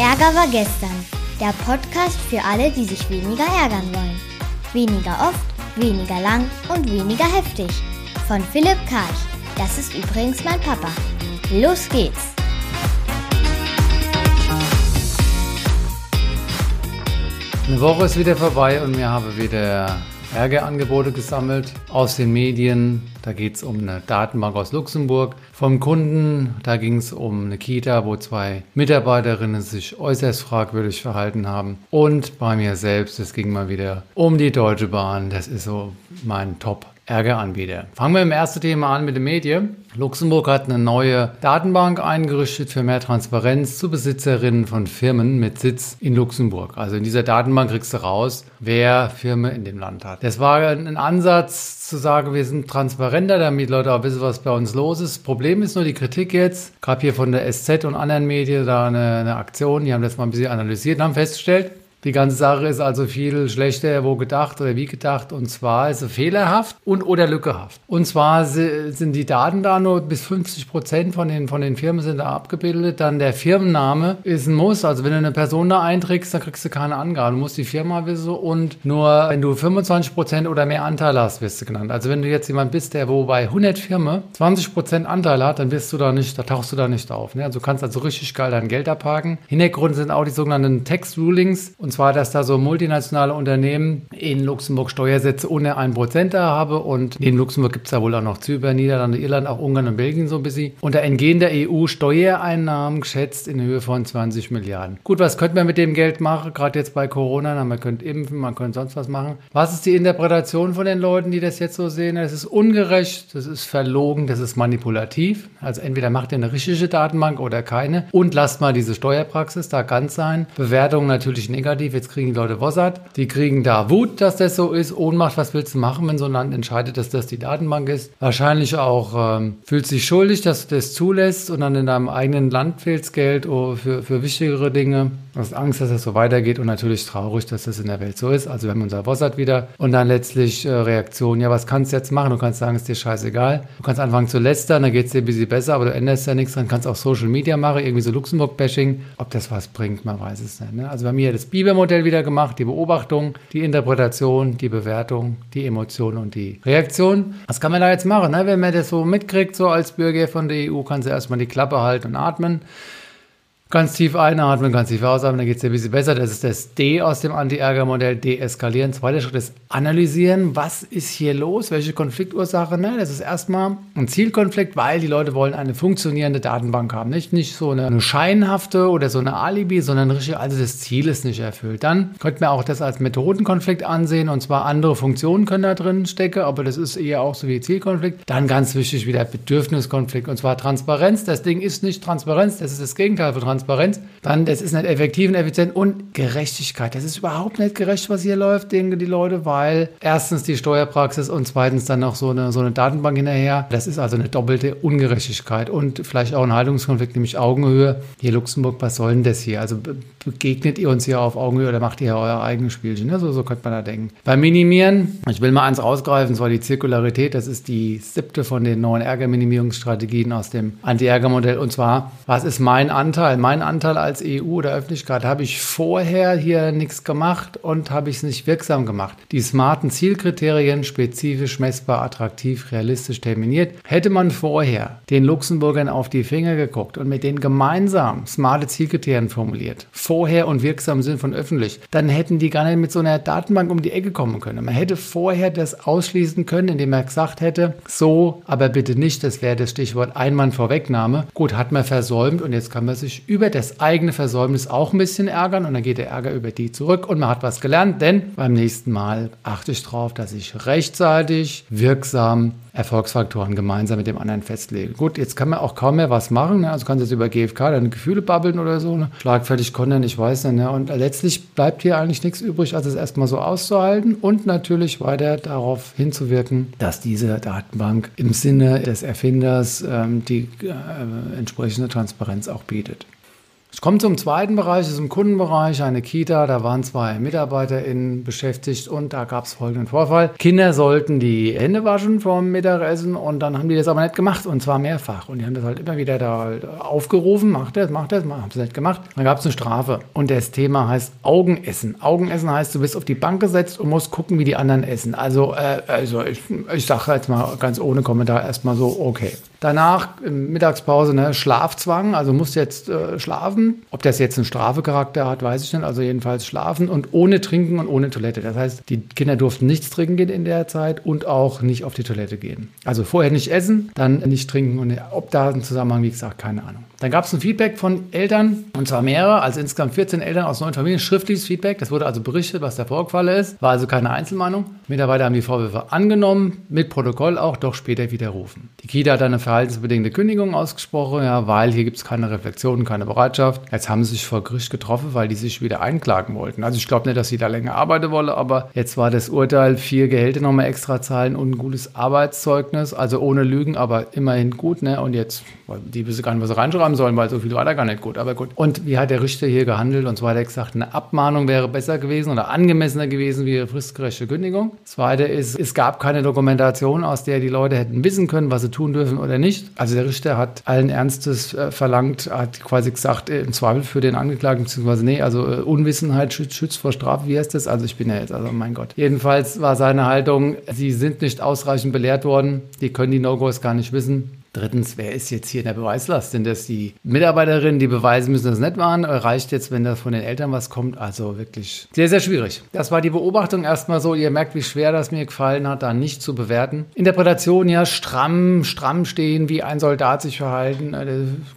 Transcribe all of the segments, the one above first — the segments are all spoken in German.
Ärger war gestern. Der Podcast für alle, die sich weniger ärgern wollen. Weniger oft, weniger lang und weniger heftig. Von Philipp Karch. Das ist übrigens mein Papa. Los geht's! Eine Woche ist wieder vorbei und wir haben wieder Ärgerangebote gesammelt aus den Medien. Da geht es um eine Datenbank aus Luxemburg. Vom Kunden, da ging es um eine Kita, wo zwei Mitarbeiterinnen sich äußerst fragwürdig verhalten haben. Und bei mir selbst, es ging mal wieder um die Deutsche Bahn. Das ist so mein Top Ärgeranbieter. Fangen wir im ersten Thema an mit den Medien. Luxemburg hat eine neue Datenbank eingerichtet für mehr Transparenz zu Besitzerinnen von Firmen mit Sitz in Luxemburg. Also in dieser Datenbank kriegst du raus, wer Firmen in dem Land hat. Das war ein Ansatz zu sagen, wir sind transparenter, damit Leute auch wissen, was bei uns los ist. Problem ist nur die Kritik jetzt, gerade hier von der SZ und anderen Medien, da eine, eine Aktion, die haben das mal ein bisschen analysiert und haben festgestellt, die ganze Sache ist also viel schlechter wo gedacht oder wie gedacht und zwar ist sie fehlerhaft und oder lückehaft. Und zwar sind die Daten da nur bis 50 Prozent von den, von den Firmen sind da abgebildet. Dann der Firmenname ist ein Muss. Also wenn du eine Person da einträgst, dann kriegst du keine Angabe. Du musst die Firma wissen und nur wenn du 25 Prozent oder mehr Anteil hast, wirst du genannt. Also wenn du jetzt jemand bist, der wo bei 100 Firmen 20 Prozent Anteil hat, dann wirst du da nicht, da tauchst du da nicht auf. Ne? Also du kannst also richtig geil dein Geld abhaken. Hintergrund sind auch die sogenannten Tax Rulings und zwar, dass da so multinationale Unternehmen in Luxemburg Steuersätze ohne 1% da haben. Und in Luxemburg gibt es ja wohl auch noch Zypern, Niederlande, Irland, auch Ungarn und Belgien so ein bisschen. Und da entgehen der EU Steuereinnahmen geschätzt in Höhe von 20 Milliarden. Gut, was könnte man mit dem Geld machen? Gerade jetzt bei Corona, na, man könnte impfen, man könnte sonst was machen. Was ist die Interpretation von den Leuten, die das jetzt so sehen? Das ist ungerecht, das ist verlogen, das ist manipulativ. Also entweder macht ihr eine richtige Datenbank oder keine und lasst mal diese Steuerpraxis da ganz sein. Bewertung natürlich negativ. Jetzt kriegen die Leute Wossert. Die kriegen da Wut, dass das so ist. Ohnmacht, was willst du machen, wenn so ein Land entscheidet, dass das die Datenbank ist? Wahrscheinlich auch ähm, fühlt sich schuldig, dass du das zulässt und dann in deinem eigenen Land fehlst Geld oh, für, für wichtigere Dinge. Du hast Angst, dass das so weitergeht und natürlich traurig, dass das in der Welt so ist. Also wir haben unser Wossert wieder und dann letztlich äh, Reaktion. Ja, was kannst du jetzt machen? Du kannst sagen, es ist dir scheißegal. Du kannst anfangen zu lästern, dann geht es dir ein bisschen besser, aber du änderst ja nichts. Dann kannst auch Social Media machen, irgendwie so Luxemburg-Bashing. Ob das was bringt, man weiß es nicht. Ne? Also haben hier das Biber-Modell wieder gemacht, die Beobachtung, die Interpretation, die Bewertung, die Emotion und die Reaktion. Was kann man da jetzt machen? Ne? Wenn man das so mitkriegt, so als Bürger von der EU, kannst du erstmal die Klappe halten und atmen. Ganz tief einatmen, ganz tief ausatmen, dann geht es dir ein bisschen besser. Das ist das D aus dem Anti-Ärger-Modell, deeskalieren. Zweiter Schritt ist analysieren, was ist hier los, welche Konfliktursache. Ne? Das ist erstmal ein Zielkonflikt, weil die Leute wollen eine funktionierende Datenbank haben. Nicht, nicht so eine, eine scheinhafte oder so eine Alibi, sondern richtig, also das Ziel ist nicht erfüllt. Dann könnte man auch das als Methodenkonflikt ansehen und zwar andere Funktionen können da drin stecken, aber das ist eher auch so wie Zielkonflikt. Dann ganz wichtig wieder Bedürfniskonflikt und zwar Transparenz. Das Ding ist nicht Transparenz, das ist das Gegenteil von Transparenz. Transparenz, dann das ist nicht effektiv und effizient und Gerechtigkeit. Das ist überhaupt nicht gerecht, was hier läuft, denken die Leute, weil erstens die Steuerpraxis und zweitens dann noch so eine, so eine Datenbank hinterher. Das ist also eine doppelte Ungerechtigkeit und vielleicht auch ein Haltungskonflikt, nämlich Augenhöhe. Hier Luxemburg, was soll denn das hier? Also begegnet ihr uns hier auf Augenhöhe oder macht ihr euer eigenes Spielchen? Ne? So, so könnte man da denken. Beim Minimieren, ich will mal eins rausgreifen, zwar die Zirkularität, das ist die siebte von den neuen Ärgerminimierungsstrategien aus dem Anti-Ärger-Modell und zwar, was ist mein Anteil? Mein meinen Anteil als EU oder Öffentlichkeit habe ich vorher hier nichts gemacht und habe ich es nicht wirksam gemacht. Die smarten Zielkriterien, spezifisch, messbar, attraktiv, realistisch terminiert, hätte man vorher den Luxemburgern auf die Finger geguckt und mit denen gemeinsam smarte Zielkriterien formuliert, vorher und wirksam sind von öffentlich, dann hätten die gar nicht mit so einer Datenbank um die Ecke kommen können. Man hätte vorher das ausschließen können, indem er gesagt hätte, so, aber bitte nicht, das wäre das Stichwort Einmann Vorwegnahme. Gut, hat man versäumt und jetzt kann man sich über über das eigene Versäumnis auch ein bisschen ärgern und dann geht der Ärger über die zurück und man hat was gelernt, denn beim nächsten Mal achte ich darauf, dass ich rechtzeitig, wirksam Erfolgsfaktoren gemeinsam mit dem anderen festlege. Gut, jetzt kann man auch kaum mehr was machen, ne? also kannst du jetzt über GFK deine Gefühle babbeln oder so, ne? schlagfertig kontern, ich weiß nicht. Ne? Und letztlich bleibt hier eigentlich nichts übrig, als es erstmal so auszuhalten und natürlich weiter darauf hinzuwirken, dass diese Datenbank im Sinne des Erfinders ähm, die äh, entsprechende Transparenz auch bietet. Ich komme zum zweiten Bereich, das ist im Kundenbereich, eine Kita, da waren zwei MitarbeiterInnen beschäftigt und da gab es folgenden Vorfall. Kinder sollten die Hände waschen vom Mittagessen und dann haben die das aber nicht gemacht und zwar mehrfach. Und die haben das halt immer wieder da halt aufgerufen, macht das, macht das, haben sie nicht gemacht. Dann gab es eine Strafe und das Thema heißt Augenessen. Augenessen heißt, du bist auf die Bank gesetzt und musst gucken, wie die anderen essen. Also, äh, also ich, ich sage jetzt mal ganz ohne Kommentar erstmal so, okay. Danach Mittagspause ne, Schlafzwang, also musst jetzt äh, schlafen. Ob das jetzt einen Strafecharakter hat, weiß ich nicht. Also jedenfalls schlafen und ohne Trinken und ohne Toilette. Das heißt, die Kinder durften nichts trinken gehen in der Zeit und auch nicht auf die Toilette gehen. Also vorher nicht essen, dann nicht trinken und ob da ein Zusammenhang, wie gesagt, keine Ahnung. Dann gab es ein Feedback von Eltern, und zwar mehrere, also insgesamt 14 Eltern aus neun Familien, schriftliches Feedback. Das wurde also berichtet, was da vorgefallen ist. War also keine Einzelmeinung. Mitarbeiter haben die Vorwürfe angenommen, mit Protokoll auch, doch später widerrufen. Die Kita hat eine verhaltensbedingte Kündigung ausgesprochen, ja, weil hier gibt es keine Reflexion, keine Bereitschaft. Jetzt haben sie sich vor Gericht getroffen, weil die sich wieder einklagen wollten. Also ich glaube nicht, dass sie da länger arbeiten wollen, aber jetzt war das Urteil, vier Gehälter nochmal extra zahlen und ein gutes Arbeitszeugnis, also ohne Lügen, aber immerhin gut. Ne? Und jetzt, die wissen gar nicht, was sie reinschreiben sollen, weil so viel war da gar nicht gut, aber gut. Und wie hat der Richter hier gehandelt? Und zwar hat er gesagt, eine Abmahnung wäre besser gewesen oder angemessener gewesen wie eine fristgerechte Kündigung. Zweite ist, es gab keine Dokumentation, aus der die Leute hätten wissen können, was sie tun dürfen oder nicht. Also der Richter hat allen Ernstes äh, verlangt, hat quasi gesagt, äh, im Zweifel für den Angeklagten, beziehungsweise nee, also äh, Unwissenheit schützt, schützt vor Strafe, wie heißt das? Also ich bin ja jetzt, also mein Gott. Jedenfalls war seine Haltung, sie sind nicht ausreichend belehrt worden, die können die No-Gos gar nicht wissen. Drittens, wer ist jetzt hier in der Beweislast? Sind das die Mitarbeiterinnen, die beweisen müssen, dass es nicht waren? Reicht jetzt, wenn das von den Eltern was kommt? Also wirklich sehr, sehr schwierig. Das war die Beobachtung erstmal so. Ihr merkt, wie schwer das mir gefallen hat, da nicht zu bewerten. Interpretation ja stramm, stramm stehen, wie ein Soldat sich verhalten. Äh,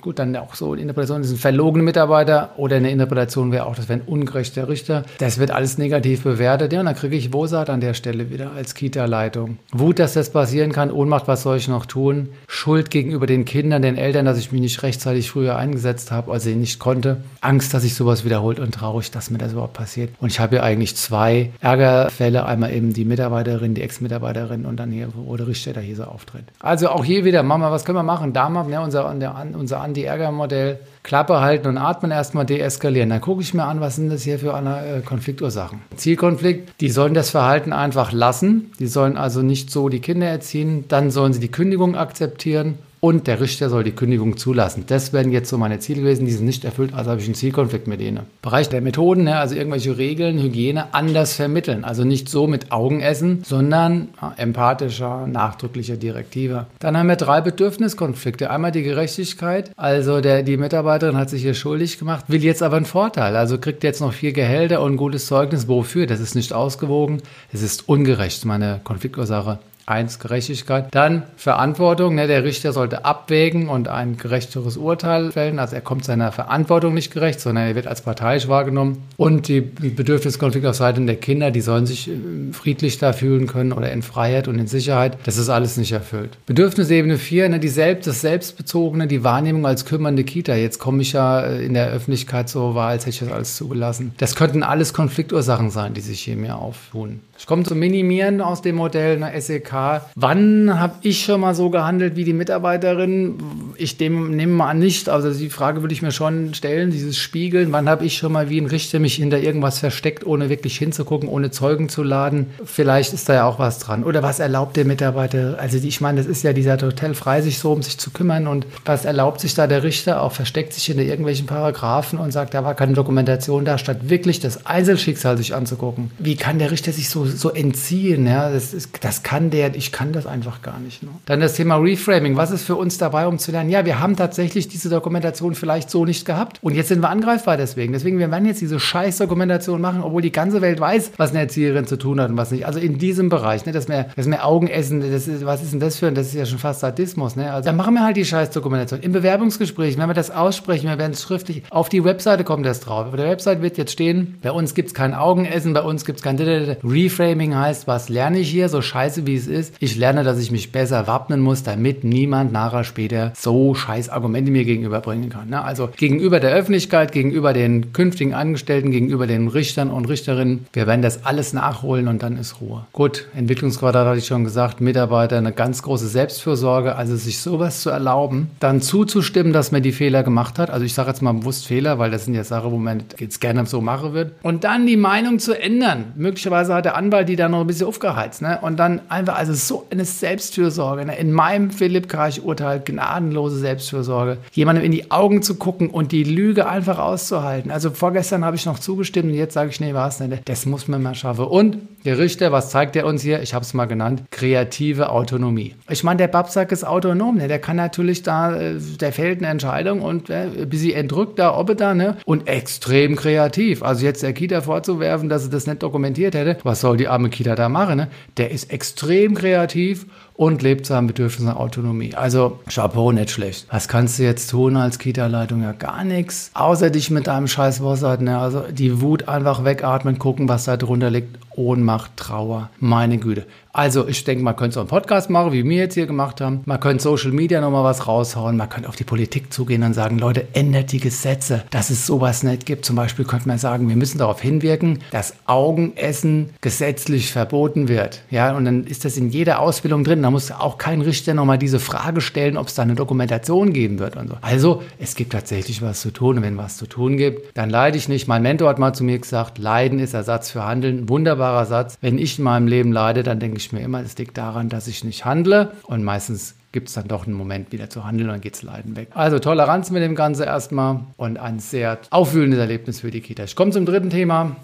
gut, dann auch so Interpretation, das sind verlogene Mitarbeiter oder eine Interpretation wäre auch, das wäre ein ungerechter Richter. Das wird alles negativ bewertet. Ja, und dann kriege ich Wosat an der Stelle wieder als Kita-Leitung. Wut, dass das passieren kann. Ohnmacht, was soll ich noch tun? Schuld Schuld gegenüber den Kindern, den Eltern, dass ich mich nicht rechtzeitig früher eingesetzt habe, also nicht konnte. Angst, dass sich sowas wiederholt und traurig, dass mir das überhaupt passiert. Und ich habe ja eigentlich zwei Ärgerfälle. Einmal eben die Mitarbeiterin, die Ex-Mitarbeiterin und dann hier, wo der Richter hier so auftritt. Also auch hier wieder, Mama, was können wir machen? Damals, ne, unser, unser Anti-Ärger-Modell, Klappe halten und atmen, erstmal deeskalieren. Dann gucke ich mir an, was sind das hier für eine, äh, Konfliktursachen. Zielkonflikt, die sollen das Verhalten einfach lassen. Die sollen also nicht so die Kinder erziehen. Dann sollen sie die Kündigung akzeptieren und der Richter soll die Kündigung zulassen. Das wären jetzt so meine Ziele gewesen, die sind nicht erfüllt, also habe ich einen Zielkonflikt mit denen. Bereich der Methoden, ne, also irgendwelche Regeln, Hygiene anders vermitteln. Also nicht so mit Augen essen, sondern empathischer, nachdrücklicher, direktiver. Dann haben wir drei Bedürfniskonflikte. Einmal die Gerechtigkeit, also der, die Mitarbeiterin hat sich hier schuldig gemacht, will jetzt aber einen Vorteil, also kriegt jetzt noch vier Gehälter und ein gutes Zeugnis. Wofür? Das ist nicht ausgewogen, es ist ungerecht, meine Konfliktursache. Eins, Gerechtigkeit. Dann Verantwortung. Ne, der Richter sollte abwägen und ein gerechteres Urteil fällen. Also er kommt seiner Verantwortung nicht gerecht, sondern er wird als parteiisch wahrgenommen. Und die Bedürfniskonflikte auf Seiten der Kinder, die sollen sich äh, friedlich da fühlen können oder in Freiheit und in Sicherheit. Das ist alles nicht erfüllt. Bedürfnisebene 4, ne, Selbst, das Selbstbezogene, die Wahrnehmung als kümmernde Kita. Jetzt komme ich ja äh, in der Öffentlichkeit so wahr, als hätte ich das alles zugelassen. Das könnten alles Konfliktursachen sein, die sich hier mir auftun. Ich komme zum Minimieren aus dem Modell einer SEK. Wann habe ich schon mal so gehandelt wie die Mitarbeiterin? Ich dem, nehme mal an nicht. Also die Frage würde ich mir schon stellen, dieses Spiegeln. Wann habe ich schon mal wie ein Richter mich hinter irgendwas versteckt, ohne wirklich hinzugucken, ohne Zeugen zu laden? Vielleicht ist da ja auch was dran. Oder was erlaubt der Mitarbeiter? Also ich meine, das ist ja dieser Hotel frei, sich so um sich zu kümmern. Und was erlaubt sich da der Richter? Auch versteckt sich hinter irgendwelchen Paragraphen und sagt, da war keine Dokumentation da, statt wirklich das Einzelschicksal sich anzugucken. Wie kann der Richter sich so so entziehen. Ja? Das, ist, das kann der, ich kann das einfach gar nicht. Ne? Dann das Thema Reframing. Was ist für uns dabei, um zu lernen? Ja, wir haben tatsächlich diese Dokumentation vielleicht so nicht gehabt. Und jetzt sind wir angreifbar deswegen. Deswegen, wir werden jetzt diese scheiß Dokumentation machen, obwohl die ganze Welt weiß, was eine Erzieherin zu tun hat und was nicht. Also in diesem Bereich, ne, dass wir, dass wir Augen essen, das ist, was ist denn das für ein, das ist ja schon fast Sadismus. Ne? Also dann machen wir halt die scheiß Dokumentation. Im Bewerbungsgespräch, wenn wir das aussprechen, wir werden es schriftlich, auf die Webseite kommt das drauf. Auf der Webseite wird jetzt stehen, bei uns gibt es kein Augenessen, bei uns gibt es kein Reframing heißt, was lerne ich hier, so scheiße wie es ist. Ich lerne, dass ich mich besser wappnen muss, damit niemand nachher später so scheiß Argumente mir gegenüberbringen kann. Ne? Also gegenüber der Öffentlichkeit, gegenüber den künftigen Angestellten, gegenüber den Richtern und Richterinnen. Wir werden das alles nachholen und dann ist Ruhe. Gut, Entwicklungsquadrat hatte ich schon gesagt, Mitarbeiter eine ganz große Selbstfürsorge, also sich sowas zu erlauben, dann zuzustimmen, dass man die Fehler gemacht hat. Also ich sage jetzt mal bewusst Fehler, weil das sind ja Sachen, wo man jetzt gerne so machen wird. Und dann die Meinung zu ändern. Möglicherweise hat der Anwalt die da noch ein bisschen aufgeheizt. Ne? Und dann einfach, also so eine Selbstfürsorge. Ne? In meinem Philipp Karch-Urteil gnadenlose Selbstfürsorge. Jemandem in die Augen zu gucken und die Lüge einfach auszuhalten. Also vorgestern habe ich noch zugestimmt und jetzt sage ich, nee, war es nicht. Das muss man mal schaffen. Und der Richter, was zeigt er uns hier? Ich habe es mal genannt, kreative Autonomie. Ich meine, der Babsack ist autonom. Ne? Der kann natürlich da, äh, der fällt eine Entscheidung und äh, ein bisschen entrückt da, ob er da, ne? Und extrem kreativ. Also jetzt der Kita vorzuwerfen, dass er das nicht dokumentiert hätte, was soll die arme Kita da machen? Ne? Der ist extrem kreativ und lebt seinem Bedürfnis nach Autonomie. Also Chapeau, nicht schlecht. Was kannst du jetzt tun als Kita-Leitung? Ja, gar nichts. Außer dich mit deinem scheiß Wasser, ne? also die Wut einfach wegatmen, gucken, was da drunter liegt. Ohnmacht, Trauer, meine Güte. Also ich denke, man könnte so einen Podcast machen, wie wir jetzt hier gemacht haben. Man könnte Social Media nochmal was raushauen. Man könnte auf die Politik zugehen und sagen, Leute, ändert die Gesetze, dass es sowas nicht gibt. Zum Beispiel könnte man sagen, wir müssen darauf hinwirken, dass Augenessen gesetzlich verboten wird. Ja, und dann ist das in jeder Ausbildung drin. Da muss auch kein Richter nochmal diese Frage stellen, ob es da eine Dokumentation geben wird und so. Also es gibt tatsächlich was zu tun. Und wenn was zu tun gibt, dann leide ich nicht. Mein Mentor hat mal zu mir gesagt, Leiden ist Ersatz für Handeln. Wunderbarer Satz. Wenn ich in meinem Leben leide, dann denke ich, mir immer, es liegt daran, dass ich nicht handle und meistens gibt es dann doch einen Moment wieder zu handeln und dann geht's Leiden weg. Also Toleranz mit dem Ganze erstmal und ein sehr aufwühlendes Erlebnis für die Kita. Ich komme zum dritten Thema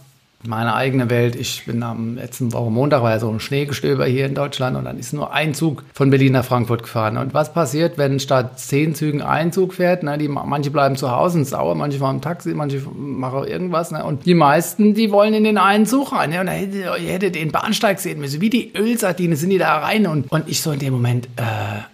meine eigene Welt. Ich bin am letzten Woche Montag, war ja so ein Schneegestöber hier in Deutschland und dann ist nur ein Zug von Berlin nach Frankfurt gefahren. Und was passiert, wenn statt zehn Zügen ein Zug fährt? Ne, die, manche bleiben zu Hause und sauer, manche fahren im Taxi, manche machen irgendwas. Ne? Und die meisten, die wollen in den einen Zug rein. Ne? Und ihr hättet den Bahnsteig sehen müssen. Wie die Ölsardine sind die da rein. Und, und ich so in dem Moment, äh,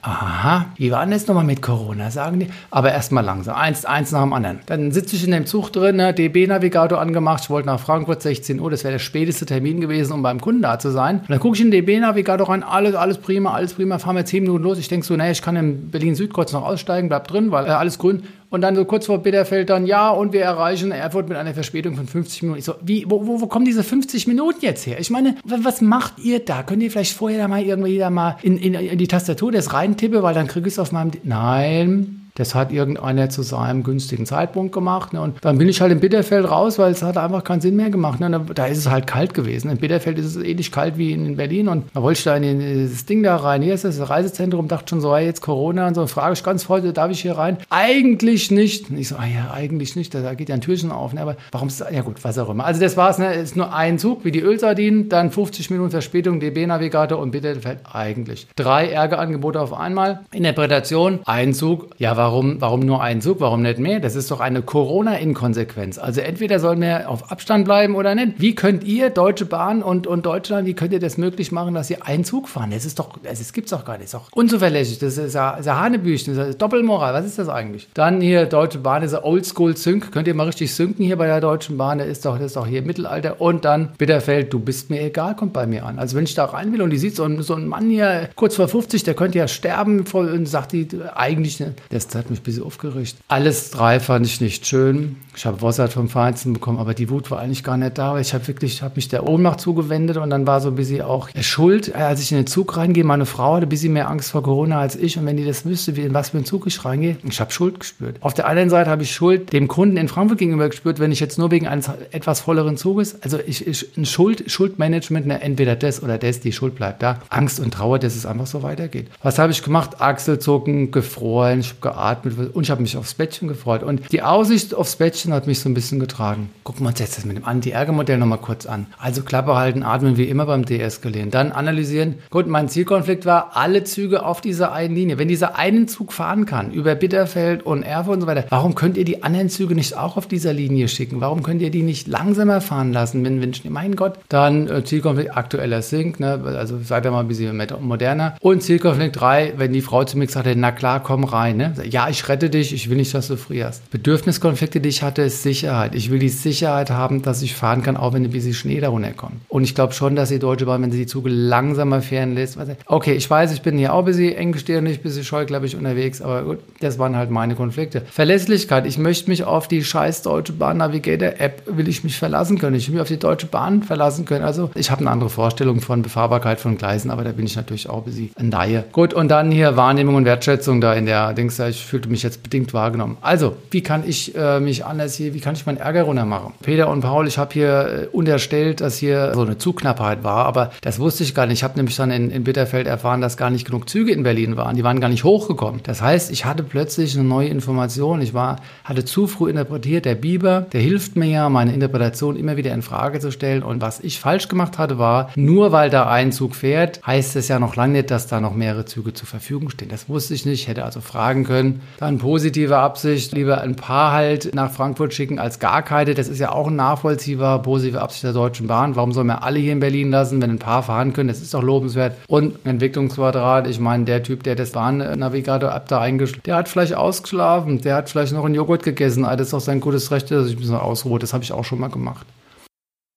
aha, wie war denn das nochmal mit Corona, sagen die. Aber erstmal langsam, eins, eins nach dem anderen. Dann sitze ich in dem Zug drin, ne? DB-Navigator angemacht, ich wollte nach Frankfurt, 16 Uhr, das wäre der späteste Termin gewesen, um beim Kunden da zu sein. Und dann gucke ich in den DB-Navigator rein, alles, alles prima, alles prima, fahren wir 10 Minuten los. Ich denke so, naja, ich kann in Berlin-Süd kurz noch aussteigen, bleib drin, weil äh, alles grün. Und dann so kurz vor Bitterfeld dann, ja, und wir erreichen Erfurt mit einer Verspätung von 50 Minuten. Ich so, wie, wo, wo, wo kommen diese 50 Minuten jetzt her? Ich meine, was macht ihr da? Könnt ihr vielleicht vorher da mal irgendwie da mal in, in, in die Tastatur das reintippen, weil dann kriege ich es auf meinem... Nein, das hat irgendeiner zu seinem günstigen Zeitpunkt gemacht. Ne? Und dann bin ich halt in Bitterfeld raus, weil es hat einfach keinen Sinn mehr gemacht. Ne? Da ist es halt kalt gewesen. In Bitterfeld ist es ähnlich kalt wie in Berlin. Und da wollte ich da in das Ding da rein. Hier ist das Reisezentrum. Dachte schon so, hey, jetzt Corona und so. Frage ich ganz heute, darf ich hier rein? Eigentlich nicht. Und ich so, ah ja, eigentlich nicht. Da geht ja ein Türchen auf. Ne? Aber warum ist das? Ja gut, was auch immer. Also das war's. Ne? Es ist nur ein Zug, wie die Ölsardinen. Dann 50 Minuten Verspätung, DB-Navigator und Bitterfeld eigentlich. Drei Ärgerangebote auf einmal. Interpretation, ein Zug. Ja, warum? Warum, warum nur ein Zug, warum nicht mehr? Das ist doch eine Corona-Inkonsequenz. Also entweder sollen wir auf Abstand bleiben oder nicht. Wie könnt ihr, Deutsche Bahn und, und Deutschland, wie könnt ihr das möglich machen, dass ihr einen Zug fahren? Das ist doch, das, das gibt's doch gar nicht. Das ist doch unzuverlässig. Das ist ja, ja Hanebüchen, das ist Doppelmoral. Was ist das eigentlich? Dann hier Deutsche Bahn, diese Oldschool-Sync. Könnt ihr mal richtig synken hier bei der Deutschen Bahn? Das ist doch, das ist doch hier Mittelalter. Und dann Bitterfeld, du bist mir egal, kommt bei mir an. Also wenn ich da rein will und die sieht so so ein Mann hier kurz vor 50, der könnte ja sterben und sagt die eigentlich, das hat mich ein bisschen aufgeregt. Alles drei fand ich nicht schön. Ich habe Wossert vom Feinsten bekommen, aber die Wut war eigentlich gar nicht da, ich habe wirklich, habe mich der Ohnmacht zugewendet und dann war so ein bisschen auch Schuld, als ich in den Zug reingehe. Meine Frau hatte ein bisschen mehr Angst vor Corona als ich und wenn die das wüsste, wie in was für einen Zug ich reingehe, ich habe Schuld gespürt. Auf der anderen Seite habe ich Schuld dem Kunden in Frankfurt gegenüber gespürt, wenn ich jetzt nur wegen eines etwas volleren Zuges, also ich, ich ein Schuld, Schuldmanagement, ne, entweder das oder das, die Schuld bleibt da. Angst und Trauer, dass es einfach so weitergeht. Was habe ich gemacht? Achselzucken, gefroren, ich habe geatmet und ich habe mich aufs Bettchen gefreut. Und die Aussicht aufs Bettchen hat mich so ein bisschen getragen. Gucken wir uns jetzt das mit dem Anti-Ärger-Modell nochmal kurz an. Also Klappe halten, atmen wie immer beim Deeskalieren. Dann analysieren. Gut, mein Zielkonflikt war, alle Züge auf dieser einen Linie. Wenn dieser einen Zug fahren kann, über Bitterfeld und Erfurt und so weiter, warum könnt ihr die anderen Züge nicht auch auf dieser Linie schicken? Warum könnt ihr die nicht langsamer fahren lassen, wenn, wenn mein Gott, dann äh, Zielkonflikt aktueller Sync, ne? also seid ihr mal ein bisschen moderner. Und Zielkonflikt 3, wenn die Frau zu mir gesagt hätte, na klar, komm rein. Ne? ja, ich rette dich, ich will nicht, dass du frierst. Bedürfniskonflikte, die ich hatte, ist Sicherheit. Ich will die Sicherheit haben, dass ich fahren kann, auch wenn ein bisschen Schnee darunter kommt. Und ich glaube schon, dass die Deutsche Bahn, wenn sie die Züge langsamer fahren lässt, okay, ich weiß, ich bin hier auch ein bisschen engstirnig, ein bisschen scheuklappig unterwegs, aber gut, das waren halt meine Konflikte. Verlässlichkeit, ich möchte mich auf die scheiß Deutsche Bahn Navigator App, will ich mich verlassen können. Ich will mich auf die Deutsche Bahn verlassen können. Also ich habe eine andere Vorstellung von Befahrbarkeit von Gleisen, aber da bin ich natürlich auch ein bisschen ein Laie. Gut, und dann hier Wahrnehmung und Wertschätzung da in der Dings, ich fühlte mich jetzt bedingt wahrgenommen. Also, wie kann ich äh, mich anders hier, wie kann ich meinen Ärger runter machen? Peter und Paul, ich habe hier äh, unterstellt, dass hier so eine Zugknappheit war, aber das wusste ich gar nicht. Ich habe nämlich dann in, in Bitterfeld erfahren, dass gar nicht genug Züge in Berlin waren. Die waren gar nicht hochgekommen. Das heißt, ich hatte plötzlich eine neue Information. Ich war, hatte zu früh interpretiert. Der Biber, der hilft mir ja, meine Interpretation immer wieder in Frage zu stellen. Und was ich falsch gemacht hatte, war, nur weil da ein Zug fährt, heißt es ja noch lange nicht, dass da noch mehrere Züge zur Verfügung stehen. Das wusste ich nicht. Ich hätte also fragen können. Dann positive Absicht, lieber ein paar halt nach Frankfurt schicken als gar keine. Das ist ja auch ein nachvollziehbar positive Absicht der Deutschen Bahn. Warum soll man alle hier in Berlin lassen, wenn ein paar fahren können? Das ist doch lobenswert. Und Entwicklungsquadrat, ich meine, der Typ, der das Bahnnavigator ab da eingeschlafen, der hat vielleicht ausgeschlafen, der hat vielleicht noch einen Joghurt gegessen. Ah, das ist doch sein gutes Recht, dass ich mich so ausruhe. Das habe ich auch schon mal gemacht.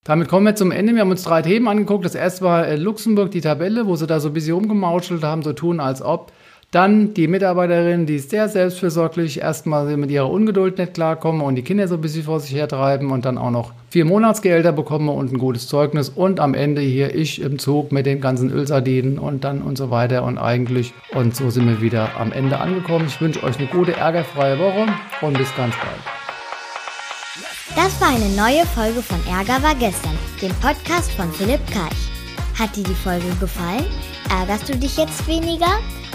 Damit kommen wir zum Ende. Wir haben uns drei Themen angeguckt. Das erste war äh, Luxemburg, die Tabelle, wo sie da so ein bisschen rumgemauschelt haben, so tun als ob. Dann die Mitarbeiterin, die ist sehr selbstfürsorglich, erstmal mit ihrer Ungeduld nicht klarkommen und die Kinder so ein bisschen vor sich hertreiben und dann auch noch vier Monatsgehälter bekomme und ein gutes Zeugnis und am Ende hier ich im Zug mit den ganzen Ölsardinen und dann und so weiter und eigentlich und so sind wir wieder am Ende angekommen. Ich wünsche euch eine gute, ärgerfreie Woche und bis ganz bald. Das war eine neue Folge von Ärger war gestern, dem Podcast von Philipp Karch. Hat dir die Folge gefallen? Ärgerst du dich jetzt weniger?